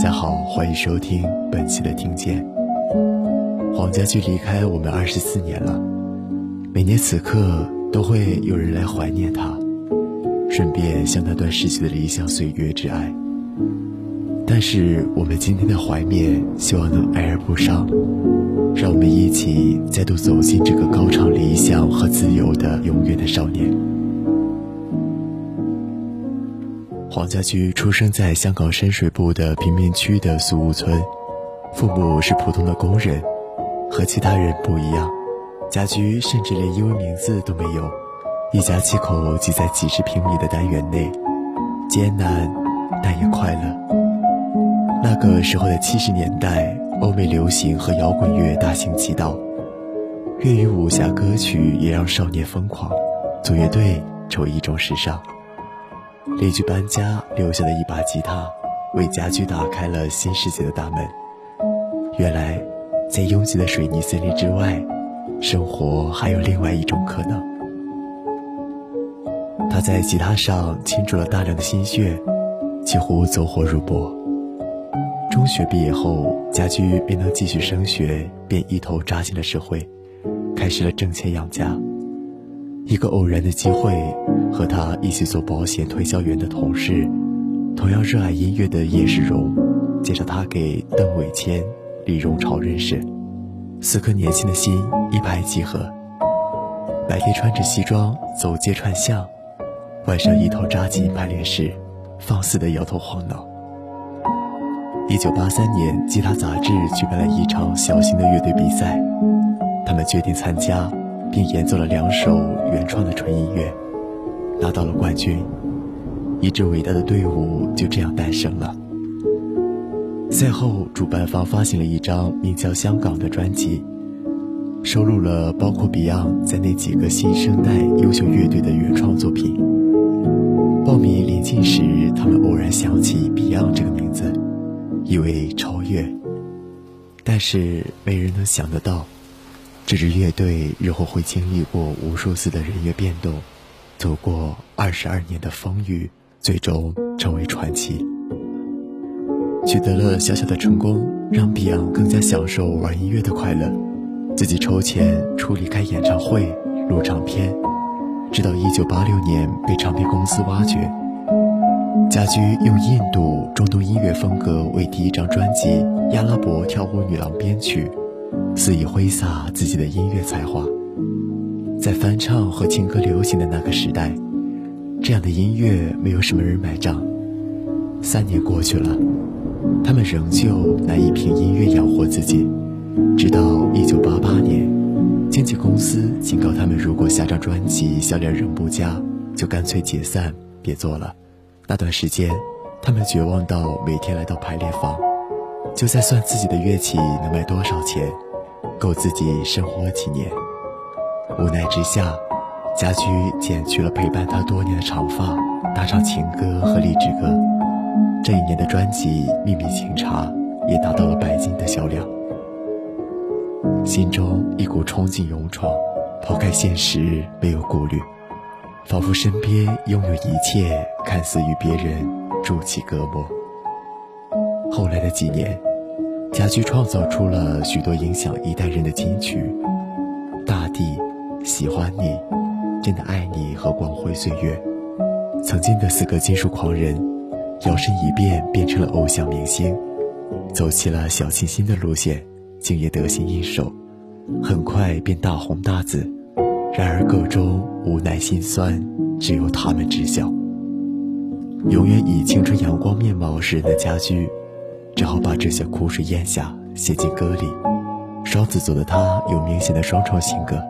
大家好，欢迎收听本期的听见。黄家驹离开我们二十四年了，每年此刻都会有人来怀念他，顺便向那段逝去的理想岁月致哀。但是我们今天的怀念，希望能哀而不伤，让我们一起再度走进这个高唱理想和自由的永远的少年。黄家驹出生在香港深水埗的贫民区的苏屋村，父母是普通的工人，和其他人不一样。家驹甚至连英文名字都没有，一家七口挤在几十平米的单元内，艰难但也快乐。那个时候的七十年代，欧美流行和摇滚乐大行其道，粤语武侠歌曲也让少年疯狂，组乐队成为一种时尚。邻居搬家留下的一把吉他，为家居打开了新世界的大门。原来，在拥挤的水泥森林之外，生活还有另外一种可能。他在吉他上倾注了大量的心血，几乎走火入魔。中学毕业后，家居没能继续升学，便一头扎进了社会，开始了挣钱养家。一个偶然的机会，和他一起做保险推销员的同事，同样热爱音乐的叶世荣，介绍他给邓伟谦、李荣潮认识。四颗年轻的心一拍即合，白天穿着西装走街串巷，晚上一头扎进排练室，放肆的摇头晃脑。一九八三年，吉他杂志举办了一场小型的乐队比赛，他们决定参加。并演奏了两首原创的纯音乐，拿到了冠军。一支伟大的队伍就这样诞生了。赛后，主办方发行了一张名叫《香港》的专辑，收录了包括 Beyond 在内几个新生代优秀乐队的原创作品。报名临近时，他们偶然想起 Beyond 这个名字，以为超越，但是没人能想得到。这支乐队日后会经历过无数次的人员变动，走过二十二年的风雨，最终成为传奇。取得了小小的成功，让 Beyond 更加享受玩音乐的快乐，自己筹钱处理开演唱会、录唱片，直到一九八六年被唱片公司挖掘。家驹用印度中东音乐风格为第一张专辑《阿拉伯跳舞女郎》编曲。肆意挥洒自己的音乐才华，在翻唱和情歌流行的那个时代，这样的音乐没有什么人买账。三年过去了，他们仍旧难以凭音乐养活自己。直到一九八八年，经纪公司警告他们，如果下张专辑销量仍不佳，就干脆解散，别做了。那段时间，他们绝望到每天来到排练房，就在算自己的乐器能卖多少钱。够自己生活几年，无奈之下，家驹剪去了陪伴他多年的长发，大唱情歌和励志歌。这一年的专辑《秘密情茶》也达到了百金的销量。心中一股憧憬勇闯，抛开现实，没有顾虑，仿佛身边拥有一切，看似与别人筑起隔膜。后来的几年。家驹创造出了许多影响一代人的金曲，《大地》《喜欢你》《真的爱你》和《光辉岁月》。曾经的四个金属狂人，摇身一变变成了偶像明星，走起了小清新的路线，竟也得心应手，很快便大红大紫。然而个中无奈心酸，只有他们知晓。永远以青春阳光面貌示人的家驹。只好把这些苦水咽下，写进歌里。双子座的他有明显的双重性格，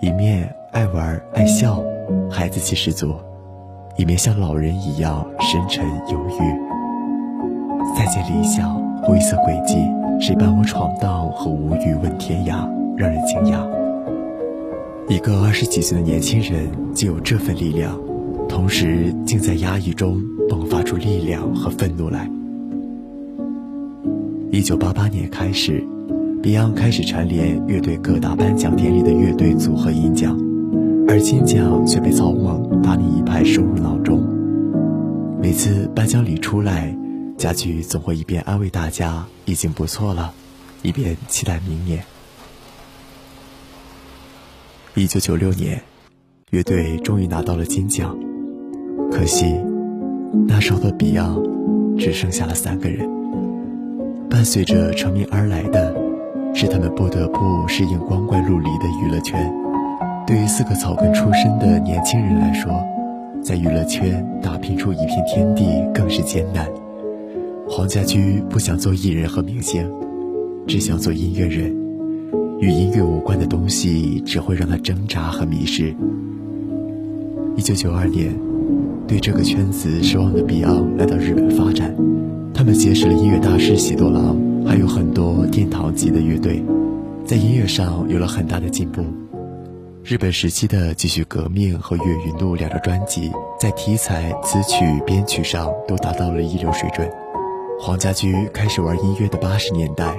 一面爱玩爱笑，孩子气十足；一面像老人一样深沉忧郁。再见理想，灰色轨迹，谁伴我闯荡？和无语问天涯，让人惊讶。一个二十几岁的年轻人就有这份力量，同时竟在压抑中迸发出力量和愤怒来。一九八八年开始，Beyond 开始蝉联乐队各大颁奖典礼的乐队组合银奖，而金奖却被草蜢、达尼一派收入囊中。每次颁奖礼出来，家驹总会一边安慰大家已经不错了，一边期待明年。一九九六年，乐队终于拿到了金奖，可惜那时候的 Beyond 只剩下了三个人。伴随着成名而来的，是他们不得不适应光怪陆离的娱乐圈。对于四个草根出身的年轻人来说，在娱乐圈打拼出一片天地更是艰难。黄家驹不想做艺人和明星，只想做音乐人。与音乐无关的东西只会让他挣扎和迷失。一九九二年，对这个圈子失望的 Beyond 来到日本发展，他们结识了音乐大师喜多郎，还有很多殿堂级的乐队，在音乐上有了很大的进步。日本时期的《继续革命》和《月云录》两张专辑，在题材、词曲、编曲上都达到了一流水准。黄家驹开始玩音乐的八十年代，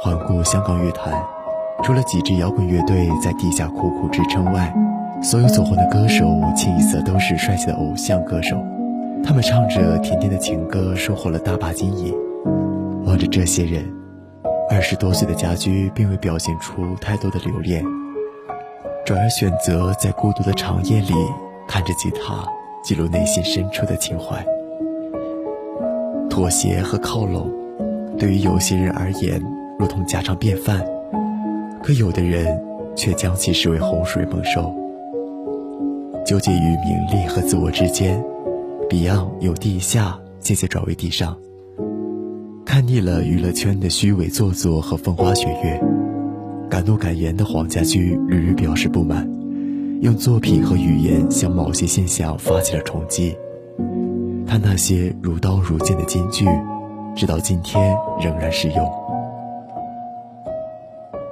环顾香港乐坛，除了几支摇滚乐队在地下苦苦支撑外，所有走红的歌手清一色都是帅气的偶像歌手。他们唱着甜甜的情歌，收获了大把金银。望着这些人，二十多岁的家驹并未表现出太多的留恋。转而选择在孤独的长夜里，看着吉他，记录内心深处的情怀。妥协和靠拢，对于有些人而言如同家常便饭，可有的人却将其视为洪水猛兽。纠结于名利和自我之间，Beyond 由地下渐渐转为地上。看腻了娱乐圈的虚伪做作和风花雪月。敢怒敢言的黄家驹屡屡表示不满，用作品和语言向某些现象发起了冲击。他那些如刀如剑的金句，直到今天仍然适用。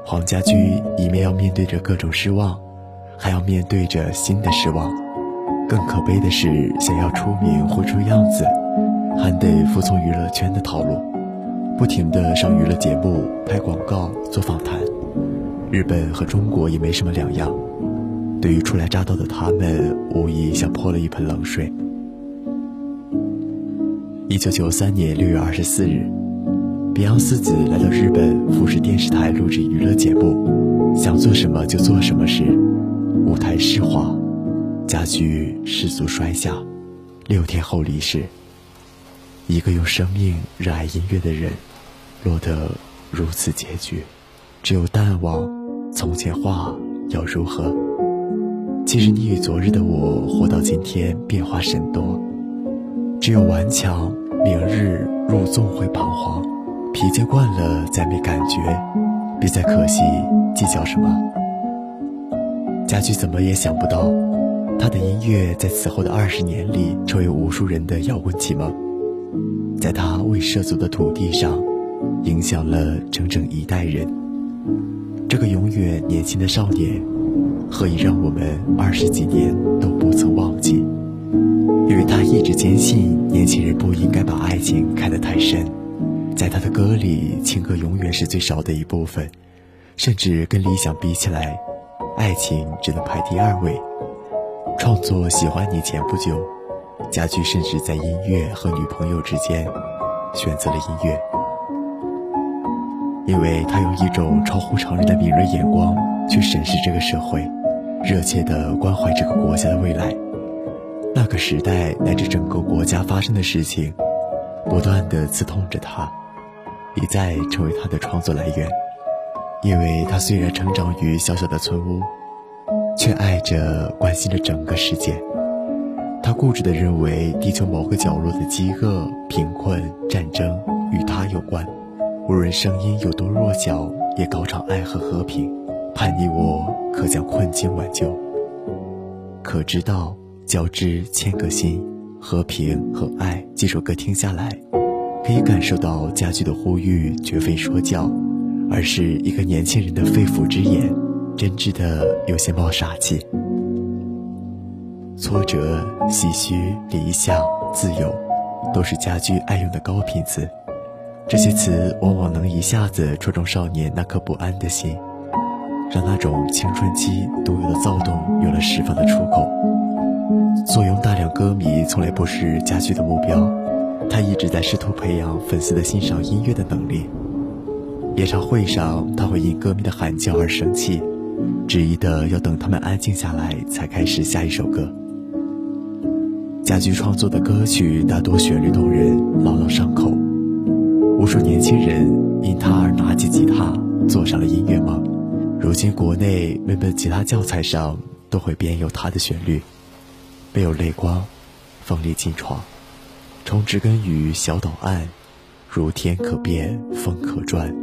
黄家驹一面要面对着各种失望，还要面对着新的失望。更可悲的是，想要出名混出样子，还得服从娱乐圈的套路，不停地上娱乐节目、拍广告、做访谈。日本和中国也没什么两样，对于初来乍到的他们，无疑像泼了一盆冷水。一九九三年六月二十四日，Beyond 四子来到日本富士电视台录制娱乐节目，想做什么就做什么时，舞台湿滑，家驹失足摔下，六天后离世。一个用生命热爱音乐的人，落得如此结局，只有淡忘。从前话要如何？其实你与昨日的我活到今天变化甚多，只有顽强。明日入纵会彷徨，疲倦惯了再没感觉，别再可惜计较什么。家驹怎么也想不到，他的音乐在此后的二十年里成为无数人的摇滚启蒙，在他未涉足的土地上，影响了整整一代人。这个永远年轻的少年，何以让我们二十几年都不曾忘记？因为他一直坚信，年轻人不应该把爱情看得太深。在他的歌里，情歌永远是最少的一部分，甚至跟理想比起来，爱情只能排第二位。创作《喜欢你》前不久，家驹甚至在音乐和女朋友之间，选择了音乐。因为他用一种超乎常人的敏锐眼光去审视这个社会，热切地关怀这个国家的未来。那个时代乃至整个国家发生的事情，不断地刺痛着他，一再成为他的创作来源。因为他虽然成长于小小的村屋，却爱着、关心着整个世界。他固执地认为，地球某个角落的饥饿、贫困、战争与他有关。无论声音有多弱小，也高唱爱和和平，盼你我可将困境挽救。可知道交织千个心，和平和爱。这首歌听下来，可以感受到家驹的呼吁绝非说教，而是一个年轻人的肺腑之言，真挚的有些冒傻气。挫折、唏嘘、理想、自由，都是家驹爱用的高频词。这些词往往能一下子戳中少年那颗不安的心，让那种青春期独有的躁动有了释放的出口。坐拥大量歌迷从来不是家驹的目标，他一直在试图培养粉丝的欣赏音乐的能力。演唱会上，他会因歌迷的喊叫而生气，执意的要等他们安静下来才开始下一首歌。家驹创作的歌曲大多旋律动人，朗朗上口，无数年轻人因他而拿起吉他，做上了音乐梦。如今，国内每本吉他教材上都会编有他的旋律，没有泪光，锋利劲闯，从植根于小岛岸，如天可变，风可转，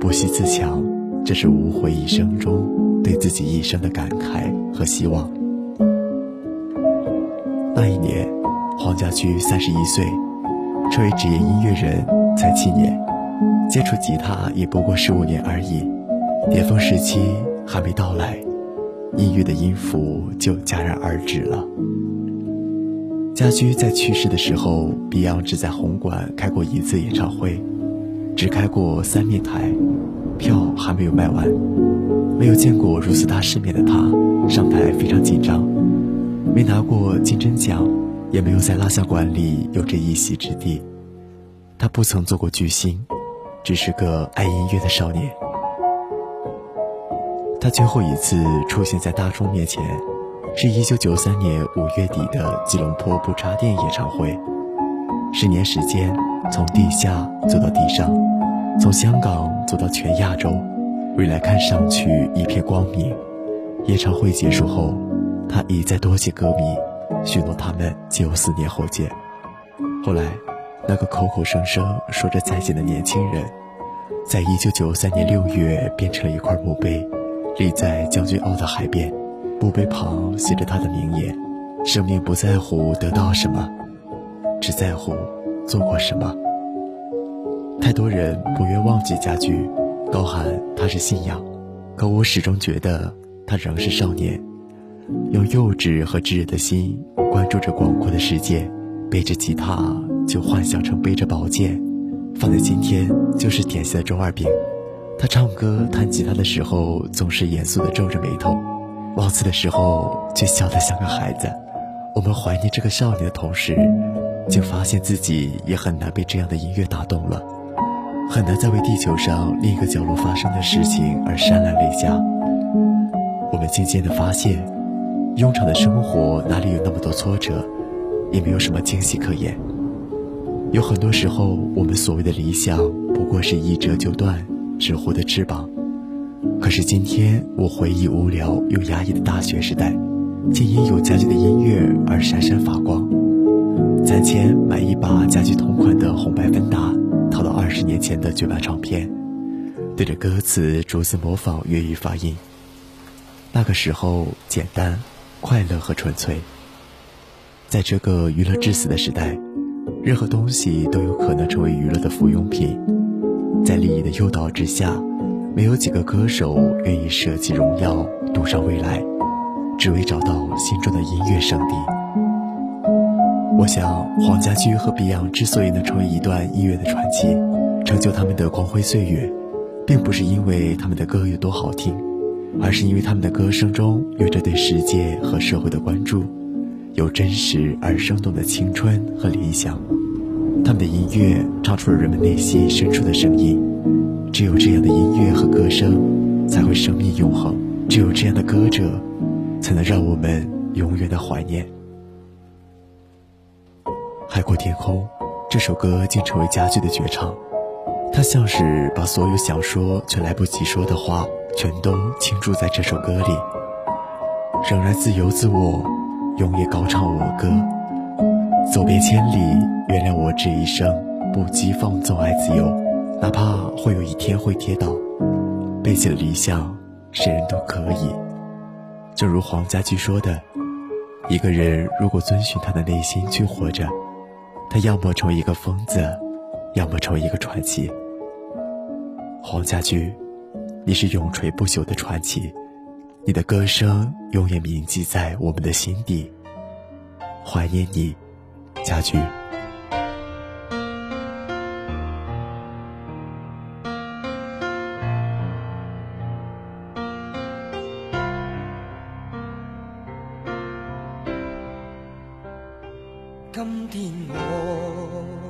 不息自强。这是无悔一生中对自己一生的感慨和希望。那一年，黄家驹三十一岁，成为职业音乐人才七年，接触吉他也不过十五年而已。巅峰时期还没到来，音乐的音符就戛然而止了。家驹在去世的时候，Beyond 只在红馆开过一次演唱会，只开过三面台，票还没有卖完。没有见过如此大世面的他，上台非常紧张，没拿过金针奖，也没有在蜡像馆里有着一席之地。他不曾做过巨星，只是个爱音乐的少年。他最后一次出现在大众面前，是一九九三年五月底的吉隆坡不插电演唱会。十年时间，从地下走到地上，从香港走到全亚洲，未来看上去一片光明。演唱会结束后，他一再多谢歌迷，许诺他们九四年后见。后来，那个口口声声说着再见的年轻人，在一九九三年六月变成了一块墓碑。立在将军澳的海边，墓碑旁写着他的名言：“生命不在乎得到什么，只在乎做过什么。”太多人不愿忘记家驹，高喊他是信仰，可我始终觉得他仍是少年，用幼稚和炙热的心关注着广阔的世界，背着吉他就幻想成背着宝剑，放在今天就是典型的中二病。他唱歌、弹吉他的时候，总是严肃地皱着眉头；忘词的时候，却笑得像个孩子。我们怀念这个少年的同时，竟发现自己也很难被这样的音乐打动了，很难再为地球上另一个角落发生的事情而潸然泪下。我们渐渐地发现，庸常的生活哪里有那么多挫折，也没有什么惊喜可言。有很多时候，我们所谓的理想，不过是一折就断。纸糊的翅膀，可是今天我回忆无聊又压抑的大学时代，竟因有家具的音乐而闪闪发光。攒钱买一把家具同款的红白芬达，十年前的绝版唱片，对着歌词逐字模仿粤语发音。那个时候简单、快乐和纯粹。在这个娱乐至死的时代，任何东西都有可能成为娱乐的附庸品。在利益的诱导之下，没有几个歌手愿意舍弃荣耀，赌上未来，只为找到心中的音乐圣地。我想，黄家驹和 Beyond 之所以能成为一段音乐的传奇，成就他们的光辉岁月，并不是因为他们的歌有多好听，而是因为他们的歌声中有着对世界和社会的关注，有真实而生动的青春和理想。他们的音乐唱出了人们内心深处的声音，只有这样的音乐和歌声，才会生命永恒；只有这样的歌者，才能让我们永远的怀念。海阔天空，这首歌竟成为家驹的绝唱，他像是把所有想说却来不及说的话，全都倾注在这首歌里。仍然自由自我，永远高唱我歌。走遍千里，原谅我这一生不羁放纵爱自由，哪怕会有一天会跌倒。背起了理想，谁人都可以。正如黄家驹说的：“一个人如果遵循他的内心去活着，他要么成为一个疯子，要么成为一个传奇。”黄家驹，你是永垂不朽的传奇，你的歌声永远铭记在我们的心底，怀念你。家驹。今天我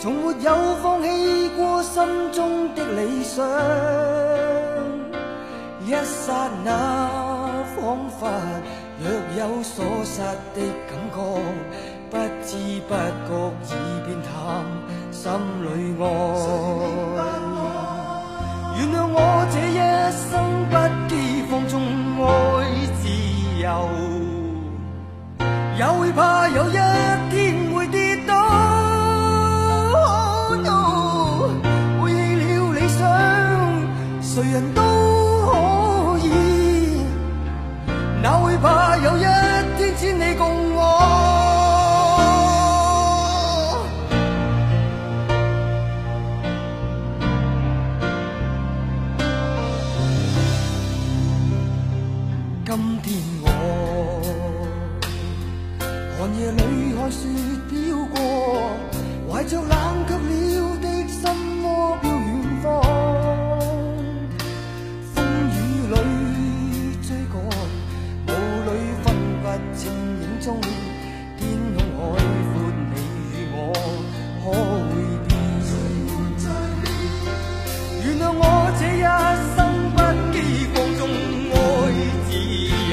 从没有放弃过心中的理想。一刹那，仿佛若有所失的感觉，不知不觉已变淡，心里爱。原谅我这一生不羁放纵爱自由，也会怕有一哪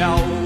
自